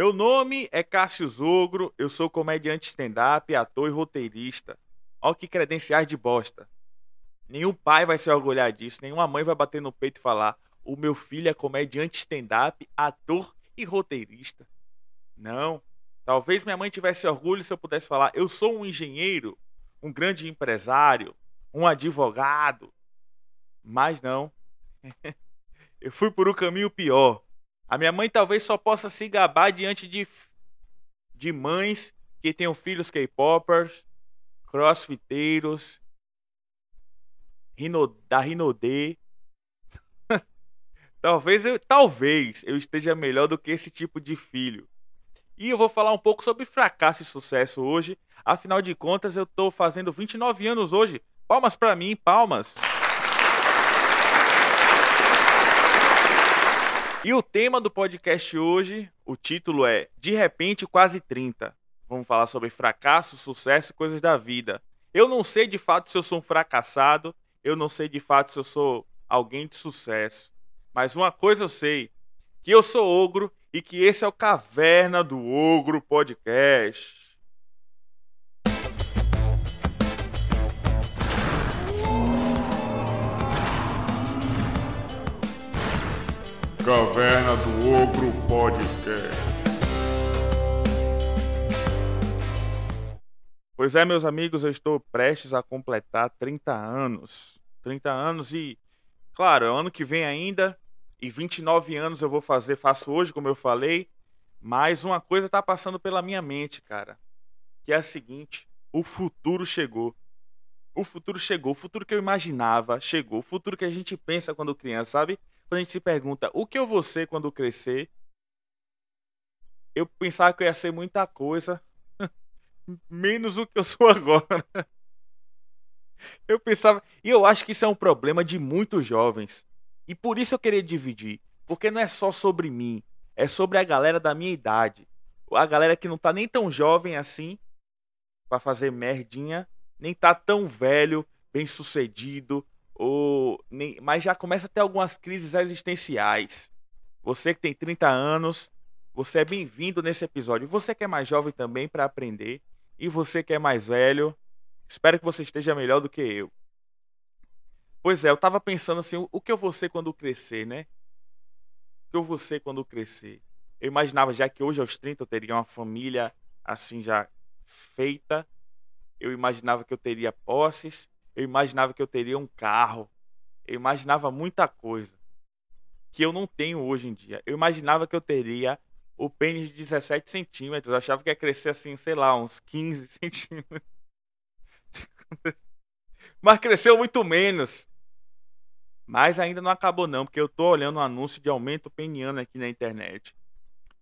Meu nome é Cássio Zogro, eu sou comediante stand-up, ator e roteirista. Olha que credenciais de bosta. Nenhum pai vai se orgulhar disso, nenhuma mãe vai bater no peito e falar: o meu filho é comediante stand-up, ator e roteirista. Não. Talvez minha mãe tivesse orgulho se eu pudesse falar: eu sou um engenheiro, um grande empresário, um advogado. Mas não. eu fui por um caminho pior. A minha mãe talvez só possa se gabar diante de, de mães que tenham filhos K-popers, crossfiteiros, Rino, da Rinodê. talvez eu, talvez eu esteja melhor do que esse tipo de filho. E eu vou falar um pouco sobre fracasso e sucesso hoje. Afinal de contas, eu estou fazendo 29 anos hoje. Palmas para mim, palmas. E o tema do podcast hoje, o título é De repente quase 30. Vamos falar sobre fracasso, sucesso e coisas da vida. Eu não sei de fato se eu sou um fracassado, eu não sei de fato se eu sou alguém de sucesso. Mas uma coisa eu sei, que eu sou ogro e que esse é o Caverna do Ogro Podcast. Caverna do Ogro Podcast. Pois é, meus amigos, eu estou prestes a completar 30 anos. 30 anos e, claro, é ano que vem ainda, e 29 anos eu vou fazer, faço hoje, como eu falei, mas uma coisa está passando pela minha mente, cara, que é a seguinte: o futuro chegou. O futuro chegou, o futuro que eu imaginava chegou, o futuro que a gente pensa quando criança, sabe? Quando a gente se pergunta o que eu vou ser quando crescer, eu pensava que eu ia ser muita coisa, menos o que eu sou agora. Eu pensava, e eu acho que isso é um problema de muitos jovens. E por isso eu queria dividir, porque não é só sobre mim, é sobre a galera da minha idade. A galera que não tá nem tão jovem assim para fazer merdinha, nem tá tão velho, bem-sucedido, ou nem, mas já começa a ter algumas crises existenciais. Você que tem 30 anos, você é bem-vindo nesse episódio. Você que é mais jovem também para aprender e você que é mais velho, espero que você esteja melhor do que eu. Pois é, eu tava pensando assim, o que eu vou ser quando crescer, né? O que eu vou ser quando crescer? Eu imaginava já que hoje aos 30 eu teria uma família assim já feita. Eu imaginava que eu teria posses, eu imaginava que eu teria um carro. Eu imaginava muita coisa que eu não tenho hoje em dia. Eu imaginava que eu teria o pênis de 17 centímetros. Eu achava que ia crescer assim, sei lá, uns 15 centímetros. Mas cresceu muito menos. Mas ainda não acabou não, porque eu tô olhando um anúncio de aumento peniano aqui na internet.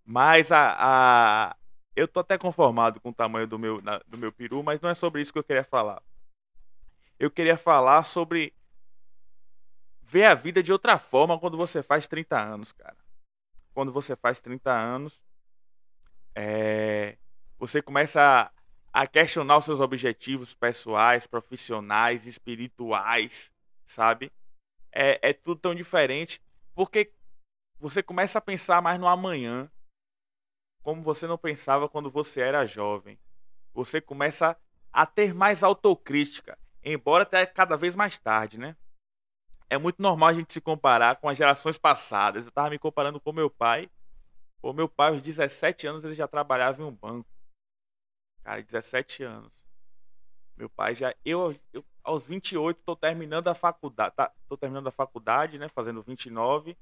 Mas a, a... eu tô até conformado com o tamanho do meu, do meu peru, mas não é sobre isso que eu queria falar eu queria falar sobre ver a vida de outra forma quando você faz 30 anos, cara. Quando você faz 30 anos, é, você começa a, a questionar os seus objetivos pessoais, profissionais, espirituais, sabe? É, é tudo tão diferente porque você começa a pensar mais no amanhã, como você não pensava quando você era jovem. Você começa a ter mais autocrítica embora até cada vez mais tarde, né? É muito normal a gente se comparar com as gerações passadas. Eu tava me comparando com meu pai. O meu pai, aos 17 anos, ele já trabalhava em um banco. Cara, 17 anos. Meu pai já. Eu, eu aos 28, tô terminando a faculdade. Tá, tô terminando a faculdade, né? Fazendo 29.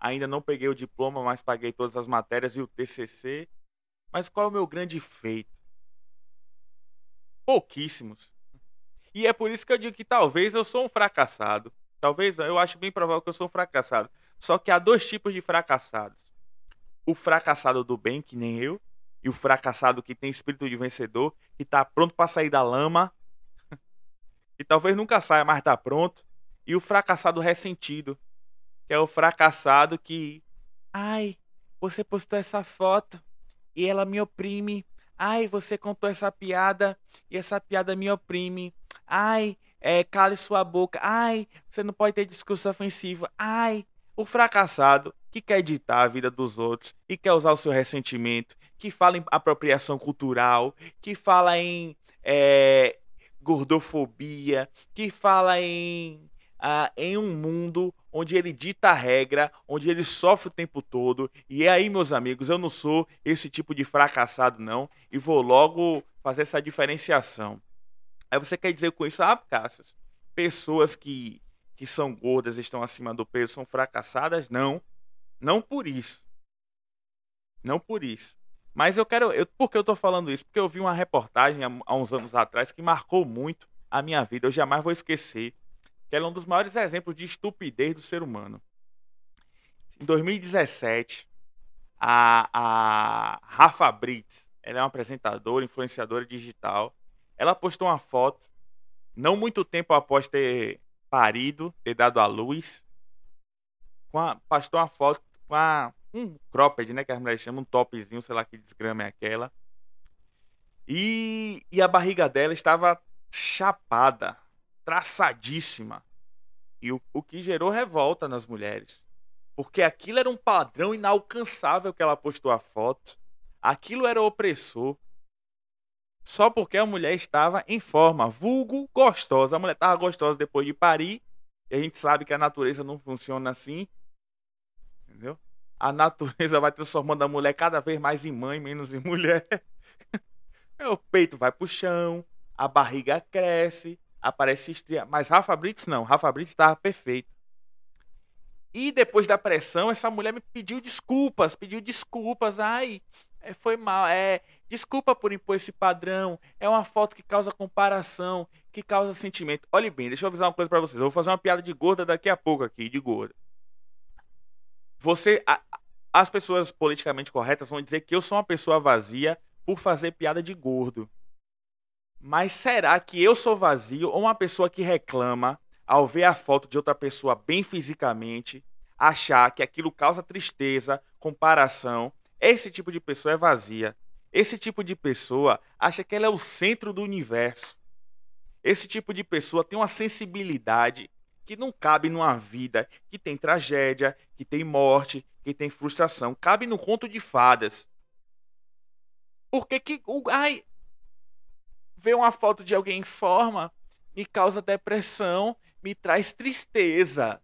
Ainda não peguei o diploma, mas paguei todas as matérias e o TCC. Mas qual é o meu grande feito? Pouquíssimos. E é por isso que eu digo que talvez eu sou um fracassado. Talvez eu acho bem provável que eu sou um fracassado. Só que há dois tipos de fracassados: o fracassado do bem, que nem eu, e o fracassado que tem espírito de vencedor, que está pronto para sair da lama, e talvez nunca saia, mas está pronto. E o fracassado ressentido, que é o fracassado que, ai, você postou essa foto e ela me oprime. Ai, você contou essa piada e essa piada me oprime. Ai, é, cale sua boca. Ai, você não pode ter discurso ofensivo. Ai, o fracassado que quer editar a vida dos outros e quer usar o seu ressentimento, que fala em apropriação cultural, que fala em é, gordofobia, que fala em, ah, em um mundo onde ele dita a regra, onde ele sofre o tempo todo. E é aí, meus amigos, eu não sou esse tipo de fracassado, não, e vou logo fazer essa diferenciação. Aí você quer dizer com isso, ah, Cássio, pessoas que, que são gordas estão acima do peso são fracassadas? Não. Não por isso. Não por isso. Mas eu quero. Eu, por que eu tô falando isso? Porque eu vi uma reportagem há, há uns anos atrás que marcou muito a minha vida. Eu jamais vou esquecer. Que ela é um dos maiores exemplos de estupidez do ser humano. Em 2017, a, a Rafa Brits, ela é uma apresentadora, influenciadora digital. Ela postou uma foto, não muito tempo após ter parido, ter dado à luz, com a, postou uma foto com a, um cropped, né? Que as mulheres chamam, um topzinho, sei lá que desgrama é aquela. E, e a barriga dela estava chapada, traçadíssima. E o, o que gerou revolta nas mulheres. Porque aquilo era um padrão inalcançável que ela postou a foto. Aquilo era opressor. Só porque a mulher estava em forma, vulgo gostosa. A mulher estava gostosa depois de parir. E a gente sabe que a natureza não funciona assim. Entendeu? A natureza vai transformando a mulher cada vez mais em mãe, menos em mulher. o peito vai pro chão, a barriga cresce, aparece estria. Mas Rafa Brits não, Rafa Brits estava perfeito. E depois da pressão, essa mulher me pediu desculpas, pediu desculpas. Ai, é, foi mal, é, desculpa por impor esse padrão. É uma foto que causa comparação, que causa sentimento. Olhe bem, deixa eu avisar uma coisa para vocês. Eu vou fazer uma piada de gorda daqui a pouco aqui, de gorda. Você. A, as pessoas politicamente corretas vão dizer que eu sou uma pessoa vazia por fazer piada de gordo. Mas será que eu sou vazio ou uma pessoa que reclama ao ver a foto de outra pessoa bem fisicamente, achar que aquilo causa tristeza, comparação? Esse tipo de pessoa é vazia. Esse tipo de pessoa acha que ela é o centro do universo. Esse tipo de pessoa tem uma sensibilidade que não cabe numa vida que tem tragédia, que tem morte, que tem frustração. Cabe no conto de fadas. Porque que. Ai, ver uma foto de alguém em forma me causa depressão, me traz tristeza.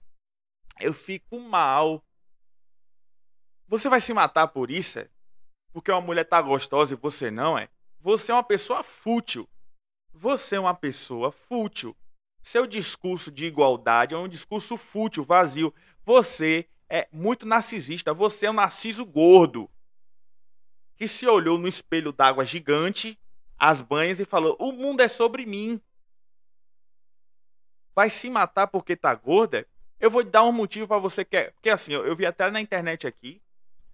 Eu fico mal. Você vai se matar por isso? Porque uma mulher tá gostosa e você não é? Você é uma pessoa fútil. Você é uma pessoa fútil. Seu discurso de igualdade é um discurso fútil, vazio. Você é muito narcisista. Você é um narciso gordo. Que se olhou no espelho d'água gigante, as banhas, e falou: O mundo é sobre mim. Vai se matar porque tá gorda? Eu vou dar um motivo para você que é. Porque assim, eu, eu vi até na internet aqui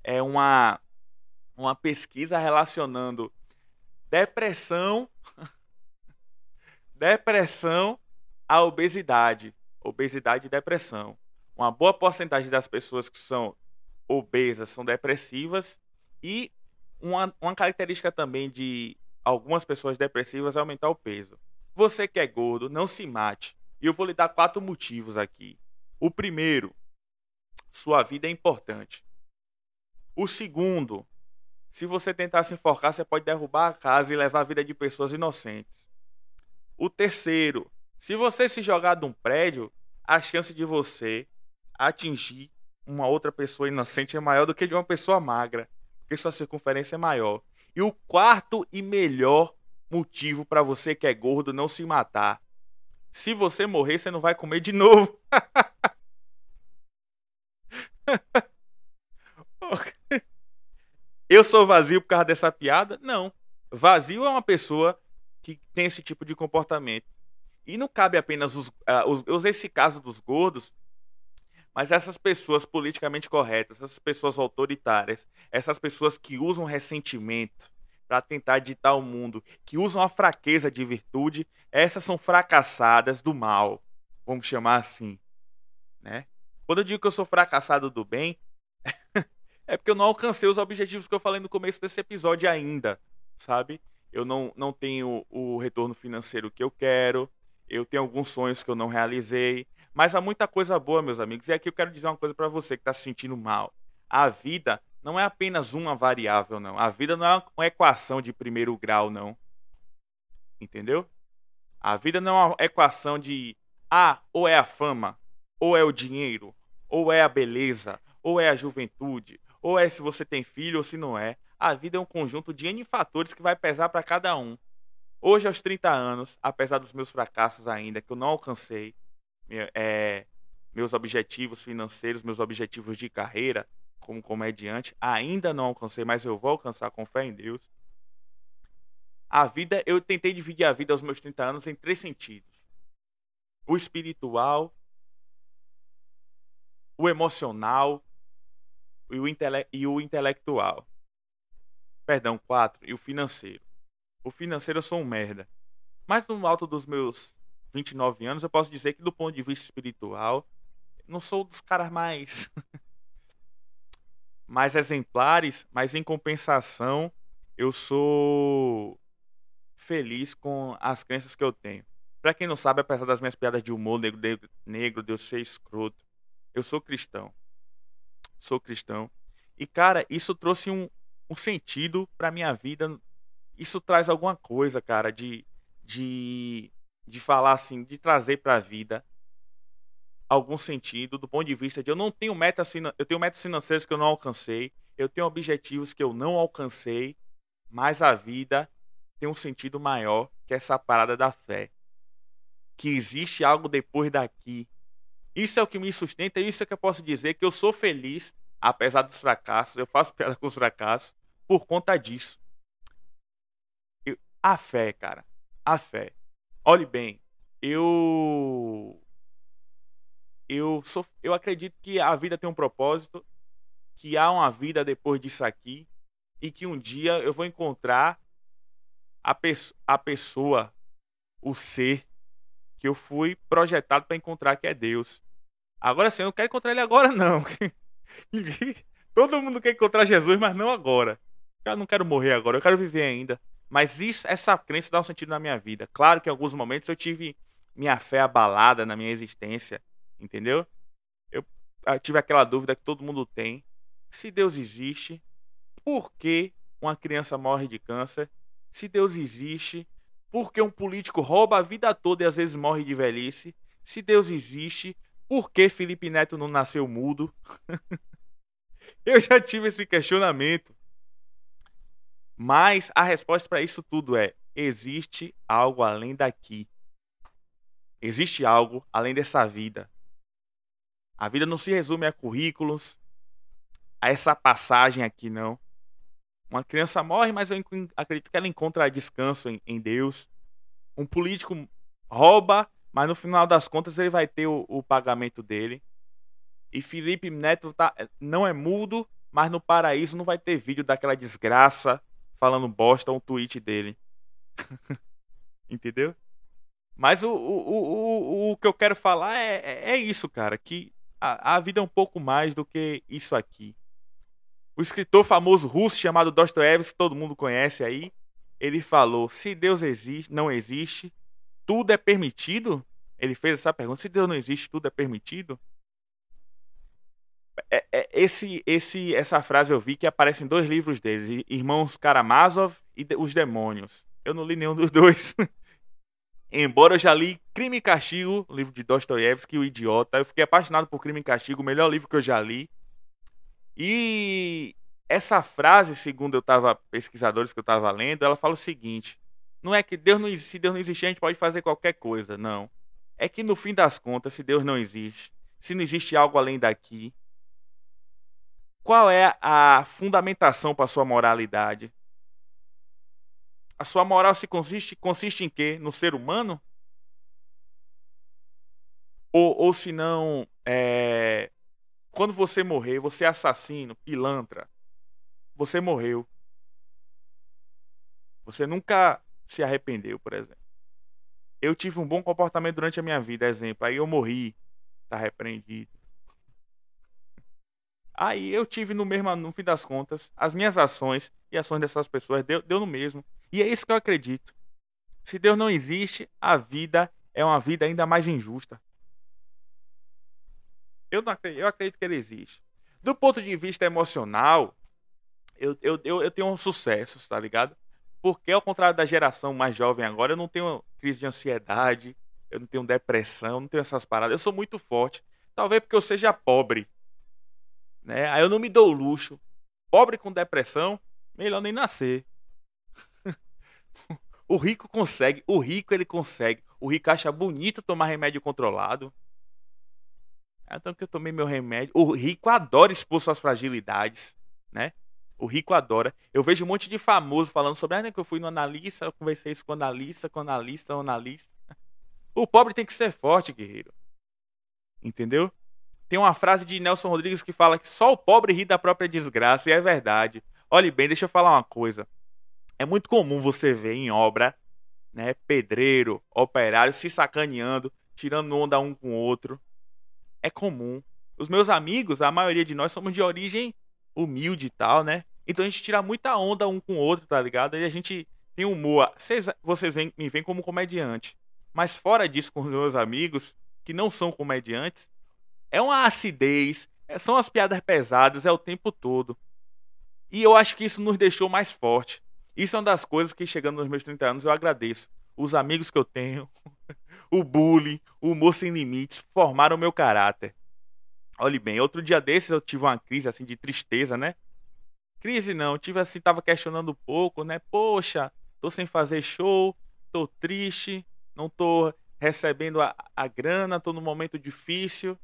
é uma, uma pesquisa relacionando depressão. depressão a obesidade, obesidade e depressão. Uma boa porcentagem das pessoas que são obesas são depressivas e uma, uma característica também de algumas pessoas depressivas é aumentar o peso. Você que é gordo, não se mate. E eu vou lhe dar quatro motivos aqui. O primeiro, sua vida é importante. O segundo, se você tentar se enforcar, você pode derrubar a casa e levar a vida de pessoas inocentes. O terceiro, se você se jogar de um prédio, a chance de você atingir uma outra pessoa inocente é maior do que de uma pessoa magra, porque sua circunferência é maior. E o quarto e melhor motivo para você que é gordo não se matar. Se você morrer, você não vai comer de novo. Eu sou vazio por causa dessa piada? Não. Vazio é uma pessoa que tem esse tipo de comportamento. E não cabe apenas os, uh, os. Eu usei esse caso dos gordos, mas essas pessoas politicamente corretas, essas pessoas autoritárias, essas pessoas que usam ressentimento para tentar ditar o mundo, que usam a fraqueza de virtude, essas são fracassadas do mal, vamos chamar assim, né? Quando eu digo que eu sou fracassado do bem, é porque eu não alcancei os objetivos que eu falei no começo desse episódio ainda, sabe? Eu não, não tenho o retorno financeiro que eu quero, eu tenho alguns sonhos que eu não realizei, mas há muita coisa boa, meus amigos. E aqui eu quero dizer uma coisa para você que está se sentindo mal. a vida não é apenas uma variável, não. A vida não é uma equação de primeiro grau, não. Entendeu? A vida não é uma equação de ah, ou é a fama, ou é o dinheiro, ou é a beleza, ou é a juventude, ou é se você tem filho ou se não é. A vida é um conjunto de N fatores que vai pesar para cada um. Hoje, aos 30 anos, apesar dos meus fracassos ainda, que eu não alcancei é, meus objetivos financeiros, meus objetivos de carreira como comediante, ainda não alcancei, mas eu vou alcançar com fé em Deus. A vida, eu tentei dividir a vida aos meus 30 anos em três sentidos: o espiritual, o emocional e o, intele e o intelectual. Perdão, quatro, e o financeiro. O financeiro eu sou um merda. Mas no alto dos meus 29 anos, eu posso dizer que do ponto de vista espiritual, não sou dos caras mais mais exemplares, mas em compensação, eu sou feliz com as crenças que eu tenho. Para quem não sabe, apesar das minhas piadas de humor negro, negro, negro de eu ser escroto, eu sou cristão. Sou cristão. E cara, isso trouxe um, um sentido para minha vida isso traz alguma coisa, cara, de, de, de falar assim, de trazer para a vida algum sentido do ponto de vista de eu não tenho metas, eu tenho metas financeiras que eu não alcancei, eu tenho objetivos que eu não alcancei, mas a vida tem um sentido maior que essa parada da fé. Que existe algo depois daqui. Isso é o que me sustenta, isso é que eu posso dizer que eu sou feliz apesar dos fracassos, eu faço piada com os fracassos por conta disso. A fé, cara. A fé. Olhe bem, eu eu sou eu acredito que a vida tem um propósito, que há uma vida depois disso aqui e que um dia eu vou encontrar a, a pessoa, o ser que eu fui projetado para encontrar que é Deus. Agora sim, eu não quero encontrar ele agora não. Todo mundo quer encontrar Jesus, mas não agora. Eu não quero morrer agora, eu quero viver ainda. Mas isso, essa crença dá um sentido na minha vida. Claro que em alguns momentos eu tive minha fé abalada na minha existência, entendeu? Eu, eu tive aquela dúvida que todo mundo tem. Se Deus existe, por que uma criança morre de câncer? Se Deus existe, por que um político rouba a vida toda e às vezes morre de velhice? Se Deus existe, por que Felipe Neto não nasceu mudo? eu já tive esse questionamento. Mas a resposta para isso tudo é: existe algo além daqui. Existe algo além dessa vida. A vida não se resume a currículos, a essa passagem aqui, não. Uma criança morre, mas eu acredito que ela encontra descanso em, em Deus. Um político rouba, mas no final das contas ele vai ter o, o pagamento dele. E Felipe Neto tá, não é mudo, mas no paraíso não vai ter vídeo daquela desgraça falando bosta um tweet dele. Entendeu? Mas o, o, o, o, que eu quero falar é, é, é isso, cara. Que a, a vida é um pouco mais do que isso aqui. O escritor famoso russo chamado Dostoiévski, que todo mundo conhece aí, ele falou: se Deus existe, não existe, tudo é permitido? Ele fez essa pergunta: se Deus não existe, tudo é permitido? É, é, esse, esse, essa frase eu vi que aparece em dois livros deles, Irmãos Karamazov e Os Demônios. Eu não li nenhum dos dois. Embora eu já li Crime e Castigo, livro de Dostoiévski, O Idiota. Eu fiquei apaixonado por Crime e Castigo, o melhor livro que eu já li. E essa frase, segundo eu tava pesquisadores que eu estava lendo, ela fala o seguinte: não é que Deus não se Deus não existir, a gente pode fazer qualquer coisa, não. É que no fim das contas, se Deus não existe, se não existe algo além daqui, qual é a fundamentação para sua moralidade? A sua moral se consiste, consiste em quê? No ser humano? Ou, ou se não, é... quando você morrer, você é assassino, pilantra, você morreu. Você nunca se arrependeu, por exemplo. Eu tive um bom comportamento durante a minha vida, exemplo. Aí eu morri, tá repreendido. Aí eu tive no mesmo, no fim das contas, as minhas ações e ações dessas pessoas deu, deu no mesmo. E é isso que eu acredito. Se Deus não existe, a vida é uma vida ainda mais injusta. Eu, não acredito, eu acredito que ele existe. Do ponto de vista emocional, eu, eu, eu, eu tenho um sucesso, tá ligado? Porque ao contrário da geração mais jovem agora, eu não tenho crise de ansiedade, eu não tenho depressão, não tenho essas paradas. Eu sou muito forte. Talvez porque eu seja pobre. Né? Aí eu não me dou luxo. Pobre com depressão, melhor nem nascer. o rico consegue, o rico ele consegue. O rico acha bonito tomar remédio controlado. Tanto que eu tomei meu remédio. O rico adora expor suas fragilidades, né? O rico adora. Eu vejo um monte de famoso falando sobre, ah, né, que eu fui no analista, eu conversei isso com o analista, com o analista, o analista. O pobre tem que ser forte, guerreiro. Entendeu? Tem uma frase de Nelson Rodrigues que fala que só o pobre ri da própria desgraça, e é verdade. Olhe bem, deixa eu falar uma coisa. É muito comum você ver em obra, né, pedreiro, operário se sacaneando, tirando onda um com o outro. É comum. Os meus amigos, a maioria de nós somos de origem humilde e tal, né? Então a gente tira muita onda um com o outro, tá ligado? E a gente tem humor. Vocês, vocês vem, me veem como comediante. Mas fora disso, com os meus amigos, que não são comediantes, é uma acidez, é, são as piadas pesadas, é o tempo todo. E eu acho que isso nos deixou mais forte. Isso é uma das coisas que, chegando nos meus 30 anos, eu agradeço. Os amigos que eu tenho, o bullying, o humor sem limites, formaram o meu caráter. Olhe bem, outro dia desses eu tive uma crise assim de tristeza, né? Crise não, tive assim, tava questionando um pouco, né? Poxa, tô sem fazer show, tô triste, não tô recebendo a, a grana, tô num momento difícil.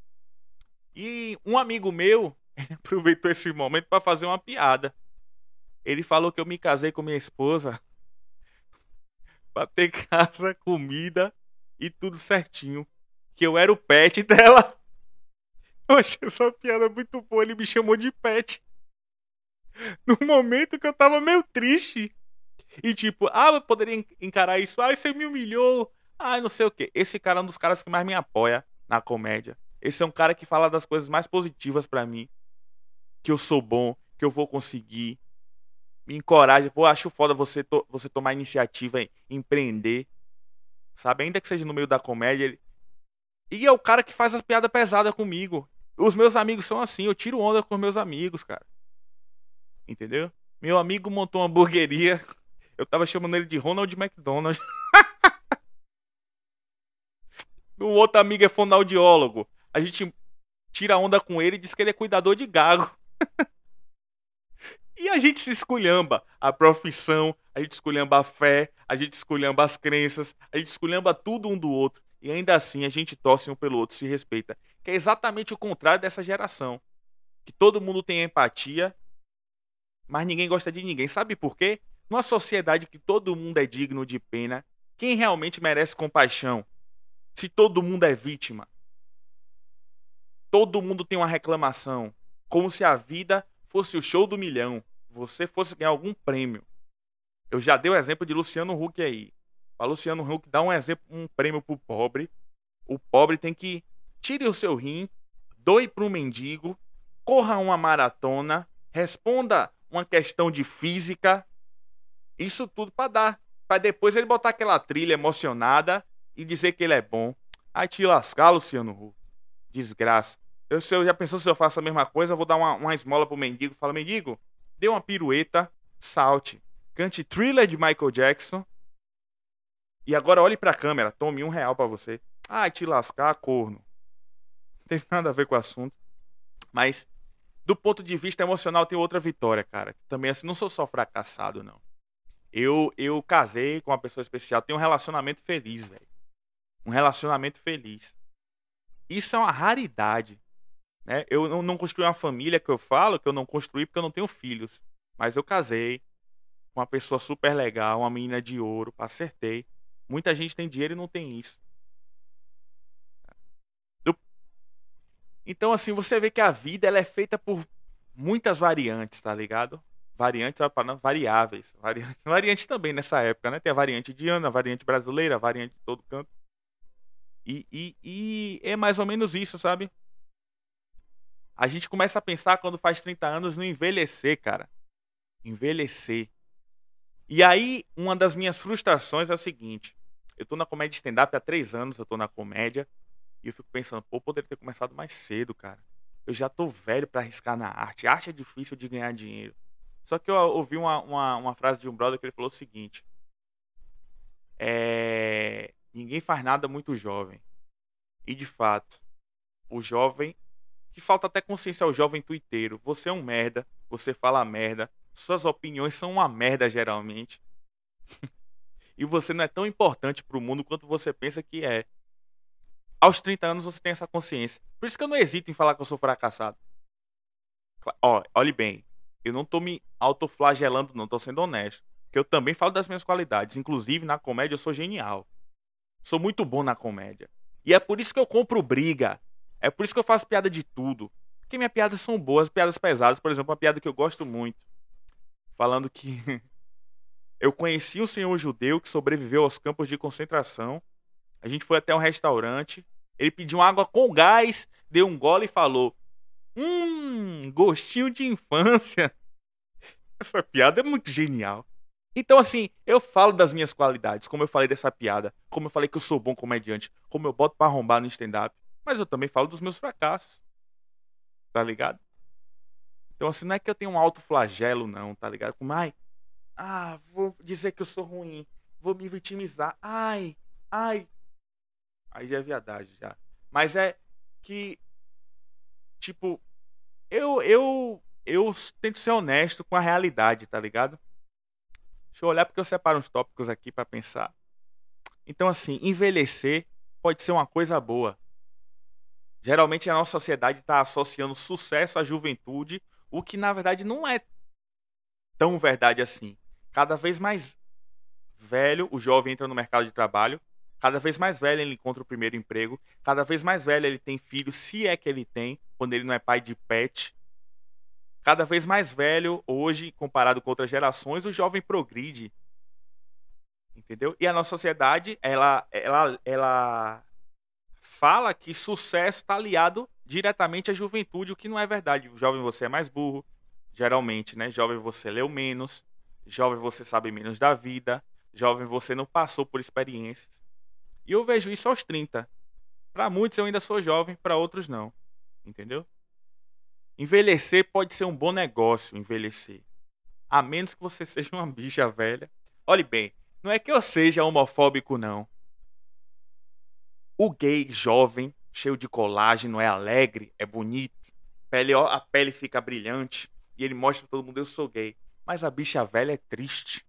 E um amigo meu aproveitou esse momento para fazer uma piada. Ele falou que eu me casei com minha esposa pra ter casa, comida e tudo certinho. Que eu era o pet dela. Eu achei essa piada muito boa. Ele me chamou de pet. No momento que eu tava meio triste. E tipo, ah, eu poderia encarar isso. Ah, você me humilhou. Ah, não sei o que. Esse cara é um dos caras que mais me apoia na comédia. Esse é um cara que fala das coisas mais positivas para mim. Que eu sou bom, que eu vou conseguir. Me encoraja. Pô, acho foda você, to você tomar iniciativa em empreender. Sabe? Ainda que seja no meio da comédia. Ele... E é o cara que faz as piadas pesadas comigo. Os meus amigos são assim. Eu tiro onda com meus amigos, cara. Entendeu? Meu amigo montou uma hamburgueria. Eu tava chamando ele de Ronald McDonald. O outro amigo é fonoaudiólogo. A gente tira onda com ele e diz que ele é cuidador de gago. e a gente se esculhamba a profissão, a gente esculhamba a fé, a gente esculhamba as crenças, a gente esculhamba tudo um do outro. E ainda assim a gente torce um pelo outro, se respeita. Que é exatamente o contrário dessa geração. Que todo mundo tem empatia, mas ninguém gosta de ninguém. Sabe por quê? Numa sociedade que todo mundo é digno de pena, quem realmente merece compaixão? se todo mundo é vítima? Todo mundo tem uma reclamação. Como se a vida fosse o show do milhão. Você fosse ganhar algum prêmio. Eu já dei o exemplo de Luciano Huck aí. Para Luciano Huck dar um exemplo, um prêmio pro pobre. O pobre tem que tire o seu rim, doe para um mendigo, corra uma maratona, responda uma questão de física. Isso tudo para dar. Para depois ele botar aquela trilha emocionada e dizer que ele é bom. Aí te lascar, Luciano Huck. Desgraça. Eu, se eu já pensou se eu faço a mesma coisa, eu vou dar uma, uma esmola pro mendigo. Fala, mendigo, dê uma pirueta, salte. Cante thriller de Michael Jackson. E agora olhe pra câmera, tome um real para você. Ai, te lascar, corno. Não tem nada a ver com o assunto. Mas, do ponto de vista emocional, tem outra vitória, cara. Também assim, não sou só fracassado, não. Eu, eu casei com uma pessoa especial, tenho um relacionamento feliz, velho um relacionamento feliz. Isso é uma raridade. Né? Eu não, não construí uma família que eu falo que eu não construí porque eu não tenho filhos. Mas eu casei com uma pessoa super legal, uma menina de ouro, acertei. Muita gente tem dinheiro e não tem isso. Então, assim, você vê que a vida ela é feita por muitas variantes, tá ligado? Variantes, variáveis. Variantes, também nessa época, né? Tem a variante de Ana, a variante brasileira, a variante de todo canto. E, e, e é mais ou menos isso, sabe? A gente começa a pensar quando faz 30 anos no envelhecer, cara. Envelhecer. E aí, uma das minhas frustrações é a seguinte: eu tô na comédia stand-up há três anos, eu tô na comédia, e eu fico pensando, pô, poderia ter começado mais cedo, cara. eu já tô velho para arriscar na arte. Arte é difícil de ganhar dinheiro. Só que eu ouvi uma, uma, uma frase de um brother que ele falou o seguinte: é, Ninguém faz nada muito jovem. E de fato, o jovem. Que falta até consciência ao jovem tuiteiro. Você é um merda, você fala merda, suas opiniões são uma merda geralmente. e você não é tão importante pro mundo quanto você pensa que é. Aos 30 anos você tem essa consciência. Por isso que eu não hesito em falar que eu sou fracassado. Ó, olhe bem, eu não tô me autoflagelando, não, tô sendo honesto. Que eu também falo das minhas qualidades. Inclusive, na comédia eu sou genial. Sou muito bom na comédia. E é por isso que eu compro briga. É por isso que eu faço piada de tudo. Porque minhas piadas são boas, piadas pesadas. Por exemplo, uma piada que eu gosto muito. Falando que eu conheci um senhor judeu que sobreviveu aos campos de concentração a gente foi até um restaurante. Ele pediu água com gás, deu um gole e falou: Hum, gostinho de infância. Essa piada é muito genial. Então, assim, eu falo das minhas qualidades, como eu falei dessa piada, como eu falei que eu sou bom comediante, como eu boto pra arrombar no stand-up, mas eu também falo dos meus fracassos. Tá ligado? Então, assim, não é que eu tenho um alto flagelo, não, tá ligado? Como, ai, ah, vou dizer que eu sou ruim, vou me vitimizar, ai, ai, Aí já é viadagem já. Mas é que tipo eu eu eu tento ser honesto com a realidade, tá ligado? Deixa eu olhar porque eu separo uns tópicos aqui para pensar. Então assim, envelhecer pode ser uma coisa boa. Geralmente a nossa sociedade está associando sucesso à juventude, o que na verdade não é tão verdade assim. Cada vez mais velho o jovem entra no mercado de trabalho, Cada vez mais velho ele encontra o primeiro emprego. Cada vez mais velho ele tem filho, se é que ele tem, quando ele não é pai de pet. Cada vez mais velho, hoje, comparado com outras gerações, o jovem progride. Entendeu? E a nossa sociedade, ela, ela, ela fala que sucesso está aliado diretamente à juventude, o que não é verdade. Jovem, você é mais burro, geralmente, né? Jovem, você leu menos. Jovem, você sabe menos da vida. Jovem, você não passou por experiências. E eu vejo isso aos 30. Para muitos eu ainda sou jovem, para outros não. Entendeu? Envelhecer pode ser um bom negócio, envelhecer. A menos que você seja uma bicha velha. Olhe bem, não é que eu seja homofóbico, não. O gay jovem, cheio de colágeno, é alegre, é bonito. Pele, a pele fica brilhante. E ele mostra pra todo mundo: eu sou gay. Mas a bicha velha é triste.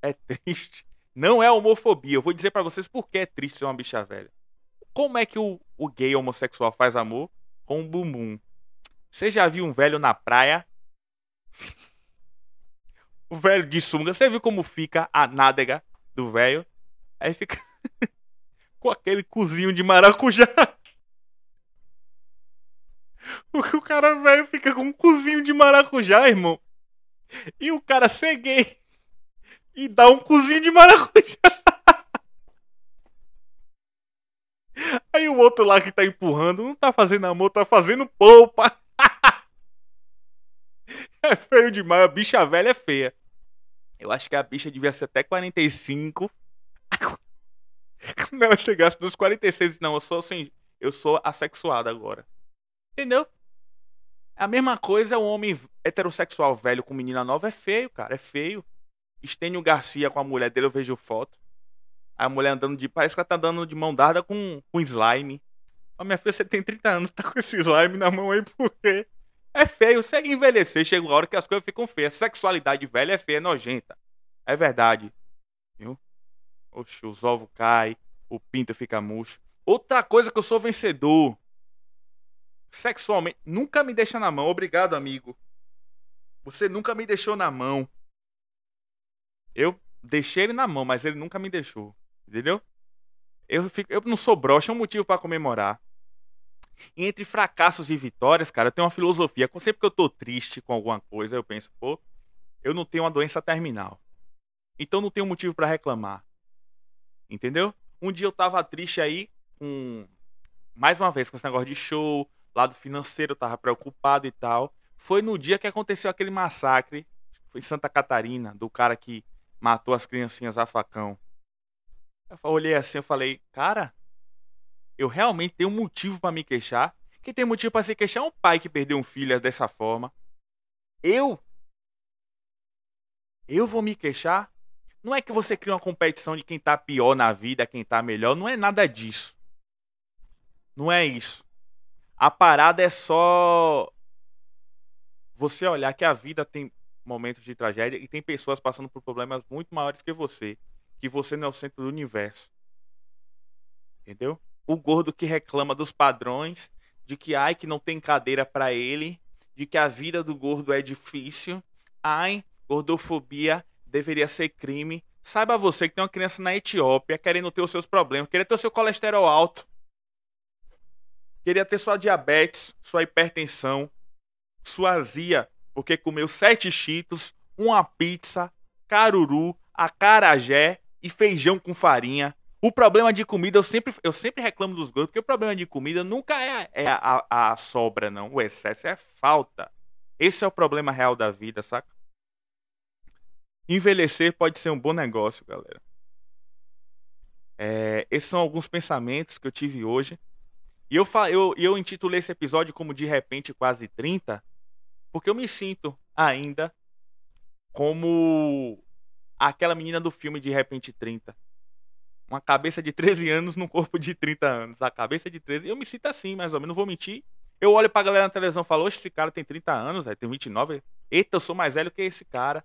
É triste. Não é homofobia. Eu vou dizer para vocês por que é triste ser uma bicha velha. Como é que o, o gay homossexual faz amor com um bumbum? Você já viu um velho na praia? o velho de sunga. Você viu como fica a nádega do velho? Aí fica com aquele cozinho de maracujá. O cara velho fica com um cozinho de maracujá, irmão. E o cara gay e dá um cozinho de maracujá. Aí o outro lá que tá empurrando não tá fazendo amor, tá fazendo polpa. É feio demais, a bicha velha é feia. Eu acho que a bicha devia ser até 45. Quando ela chegasse nos 46, não, eu sou assim, eu sou assexuado agora. Entendeu? A mesma coisa, o homem heterossexual velho com menina nova é feio, cara, é feio. Estênio Garcia com a mulher dele, eu vejo foto. A mulher andando de. Parece que ela tá andando de mão dada com, com slime. Ó, minha filha, você tem 30 anos, tá com esse slime na mão aí por quê? É feio, segue envelhecer, chega uma hora que as coisas ficam feias. Sexualidade velha é feia, é nojenta. É verdade. Oxe, os ovos caem, o pinto fica murcho. Outra coisa que eu sou vencedor. Sexualmente, nunca me deixa na mão. Obrigado, amigo. Você nunca me deixou na mão. Eu deixei ele na mão, mas ele nunca me deixou. Entendeu? Eu, fico, eu não sou broxa, é um motivo para comemorar. E entre fracassos e vitórias, cara, eu tenho uma filosofia. Sempre que eu tô triste com alguma coisa, eu penso, pô, eu não tenho uma doença terminal. Então não tenho motivo para reclamar. Entendeu? Um dia eu tava triste aí com mais uma vez com esse negócio de show, lado financeiro, eu tava preocupado e tal. Foi no dia que aconteceu aquele massacre, foi em Santa Catarina, do cara que matou as criancinhas a facão. Eu olhei assim, eu falei, cara, eu realmente tenho motivo para me queixar. Quem tem motivo para se queixar é um pai que perdeu um filho dessa forma. Eu? Eu vou me queixar? Não é que você cria uma competição de quem tá pior na vida, quem tá melhor. Não é nada disso. Não é isso. A parada é só você olhar que a vida tem momentos de tragédia e tem pessoas passando por problemas muito maiores que você, que você não é o centro do universo. Entendeu? O gordo que reclama dos padrões, de que ai que não tem cadeira para ele, de que a vida do gordo é difícil, ai, gordofobia deveria ser crime. Saiba você que tem uma criança na Etiópia querendo ter os seus problemas, queria ter o seu colesterol alto, queria ter sua diabetes, sua hipertensão, sua azia, porque comeu sete cheetos, uma pizza, caruru, acarajé e feijão com farinha. O problema de comida, eu sempre, eu sempre reclamo dos gordos, porque o problema de comida nunca é, é a, a, sobra, não. O excesso é falta. Esse é o problema real da vida, saca? Envelhecer pode ser um bom negócio, galera. É, esses são alguns pensamentos que eu tive hoje. E eu, eu, eu intitulei esse episódio como De Repente Quase 30, porque eu me sinto ainda como aquela menina do filme De Repente 30. Uma cabeça de 13 anos num corpo de 30 anos. A cabeça de 13. Eu me sinto assim, mais ou menos, não vou mentir. Eu olho pra galera na televisão e falo, esse cara tem 30 anos, véio, tem 29. Eita, eu sou mais velho que esse cara.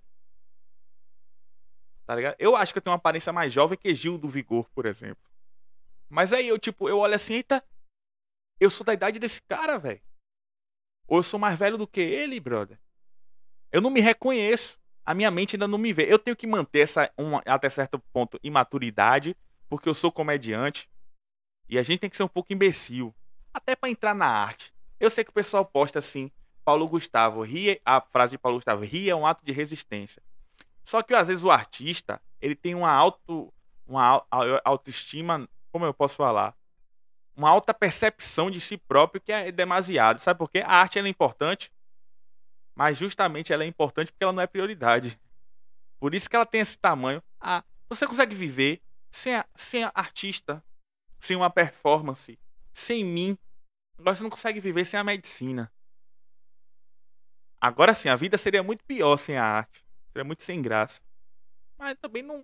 Tá ligado? Eu acho que eu tenho uma aparência mais jovem que Gil do Vigor, por exemplo. Mas aí eu, tipo, eu olho assim, eita, eu sou da idade desse cara, velho. Ou eu sou mais velho do que ele, brother? Eu não me reconheço. A minha mente ainda não me vê. Eu tenho que manter essa, até certo ponto, imaturidade, porque eu sou comediante. E a gente tem que ser um pouco imbecil. Até para entrar na arte. Eu sei que o pessoal posta assim, Paulo Gustavo, ria, a frase de Paulo Gustavo, ria é um ato de resistência. Só que às vezes o artista, ele tem uma auto uma autoestima, como eu posso falar? uma alta percepção de si próprio que é demasiado. Sabe por quê? A arte é importante, mas justamente ela é importante porque ela não é prioridade. Por isso que ela tem esse tamanho. Ah, você consegue viver sem, a, sem a artista, sem uma performance, sem mim. Agora você não consegue viver sem a medicina. Agora sim, a vida seria muito pior sem a arte. Seria muito sem graça. Mas também não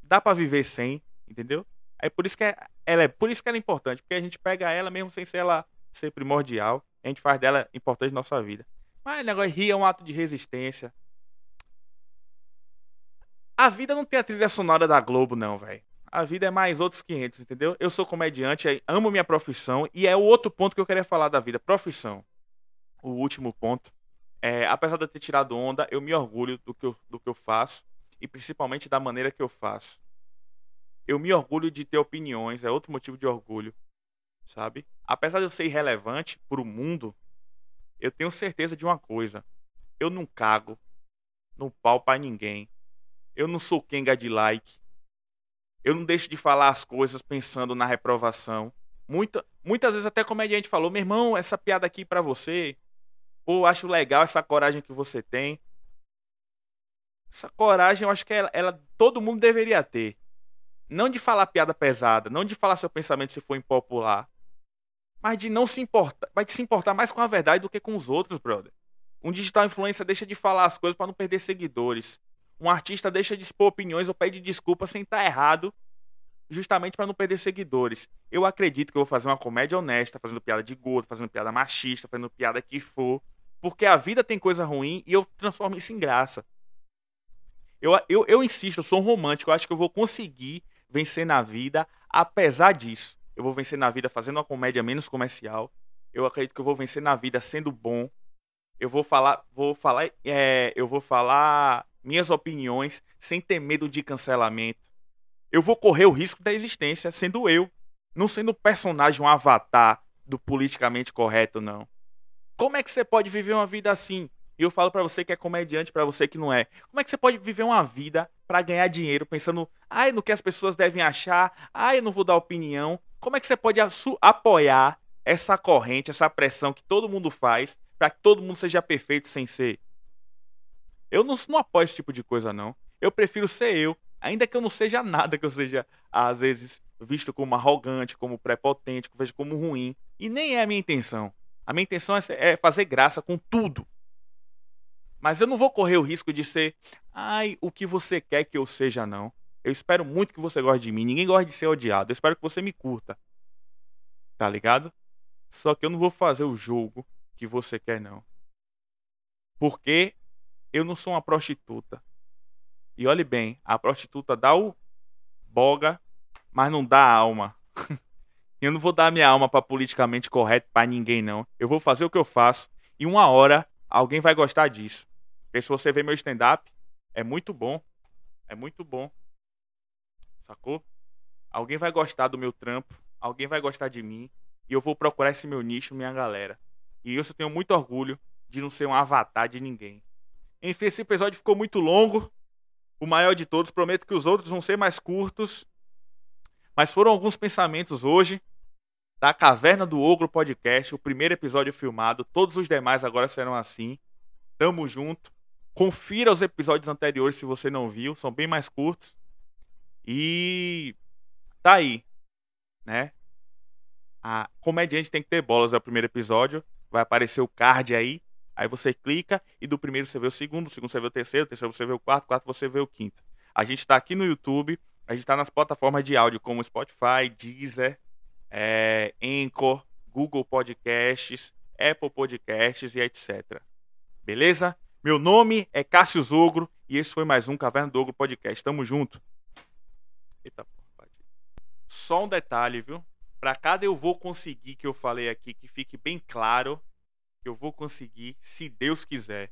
dá para viver sem, entendeu? É por isso que é, ela é por isso que ela é importante, porque a gente pega ela mesmo sem ser ela ser primordial, a gente faz dela importante na nossa vida. Mas negócio rir é um ato de resistência. A vida não tem a trilha sonora da Globo, não, velho. A vida é mais outros 500, entendeu? Eu sou comediante, amo minha profissão e é o outro ponto que eu queria falar da vida, profissão. O último ponto. É, apesar de eu ter tirado onda, eu me orgulho do que eu, do que eu faço e principalmente da maneira que eu faço eu me orgulho de ter opiniões, é outro motivo de orgulho, sabe? Apesar de eu ser irrelevante para o mundo, eu tenho certeza de uma coisa: eu não cago no pau para ninguém. Eu não sou quenga de like. Eu não deixo de falar as coisas pensando na reprovação. Muita, muitas vezes até comediante falou: "Meu irmão, essa piada aqui para você, pô, acho legal essa coragem que você tem". Essa coragem, eu acho que ela, ela todo mundo deveria ter. Não de falar piada pesada, não de falar seu pensamento se for impopular, mas de não se importar, vai se importar mais com a verdade do que com os outros, brother. Um digital influencer deixa de falar as coisas para não perder seguidores. Um artista deixa de expor opiniões ou pede desculpa sem estar tá errado, justamente para não perder seguidores. Eu acredito que eu vou fazer uma comédia honesta, fazendo piada de gordo, fazendo piada machista, fazendo piada que for, porque a vida tem coisa ruim e eu transformo isso em graça. Eu, eu, eu insisto, eu sou um romântico, eu acho que eu vou conseguir vencer na vida, apesar disso. Eu vou vencer na vida fazendo uma comédia menos comercial. Eu acredito que eu vou vencer na vida sendo bom. Eu vou falar, vou falar, é, eu vou falar minhas opiniões sem ter medo de cancelamento. Eu vou correr o risco da existência sendo eu, não sendo um personagem, um avatar do politicamente correto, não. Como é que você pode viver uma vida assim? E eu falo para você que é comediante, para você que não é. Como é que você pode viver uma vida para ganhar dinheiro pensando, ai, no que as pessoas devem achar, ai, eu não vou dar opinião? Como é que você pode apoiar essa corrente, essa pressão que todo mundo faz para que todo mundo seja perfeito sem ser? Eu não, não apoio esse tipo de coisa, não. Eu prefiro ser eu, ainda que eu não seja nada, que eu seja, às vezes, visto como arrogante, como prepotente, que eu vejo como ruim. E nem é a minha intenção. A minha intenção é, é fazer graça com tudo. Mas eu não vou correr o risco de ser, ai, o que você quer que eu seja, não. Eu espero muito que você goste de mim. Ninguém gosta de ser odiado. Eu espero que você me curta. Tá ligado? Só que eu não vou fazer o jogo que você quer, não. Porque eu não sou uma prostituta. E olhe bem, a prostituta dá o boga, mas não dá alma. eu não vou dar minha alma para politicamente correto para ninguém não. Eu vou fazer o que eu faço e uma hora alguém vai gostar disso. Porque se você ver meu stand up, é muito bom. É muito bom. Sacou? Alguém vai gostar do meu trampo, alguém vai gostar de mim e eu vou procurar esse meu nicho, minha galera. E eu tenho muito orgulho de não ser um avatar de ninguém. Enfim, esse episódio ficou muito longo o maior de todos. Prometo que os outros vão ser mais curtos. Mas foram alguns pensamentos hoje da Caverna do Ogro Podcast, o primeiro episódio filmado. Todos os demais agora serão assim. Tamo junto. Confira os episódios anteriores se você não viu, são bem mais curtos. E tá aí, né? A comediante tem que ter bolas é o primeiro episódio. Vai aparecer o card aí. Aí você clica e do primeiro você vê o segundo, do segundo você vê o terceiro, do terceiro você vê o quarto, do quarto você vê o quinto. A gente está aqui no YouTube, a gente está nas plataformas de áudio como Spotify, Deezer, é, Anchor, Google Podcasts, Apple Podcasts e etc. Beleza? Meu nome é Cássio Zogro e esse foi mais um Caverna do Ogro Podcast. Tamo junto. Eita. Só um detalhe, viu? Para cada eu vou conseguir que eu falei aqui, que fique bem claro, que eu vou conseguir, se Deus quiser.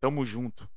Tamo junto.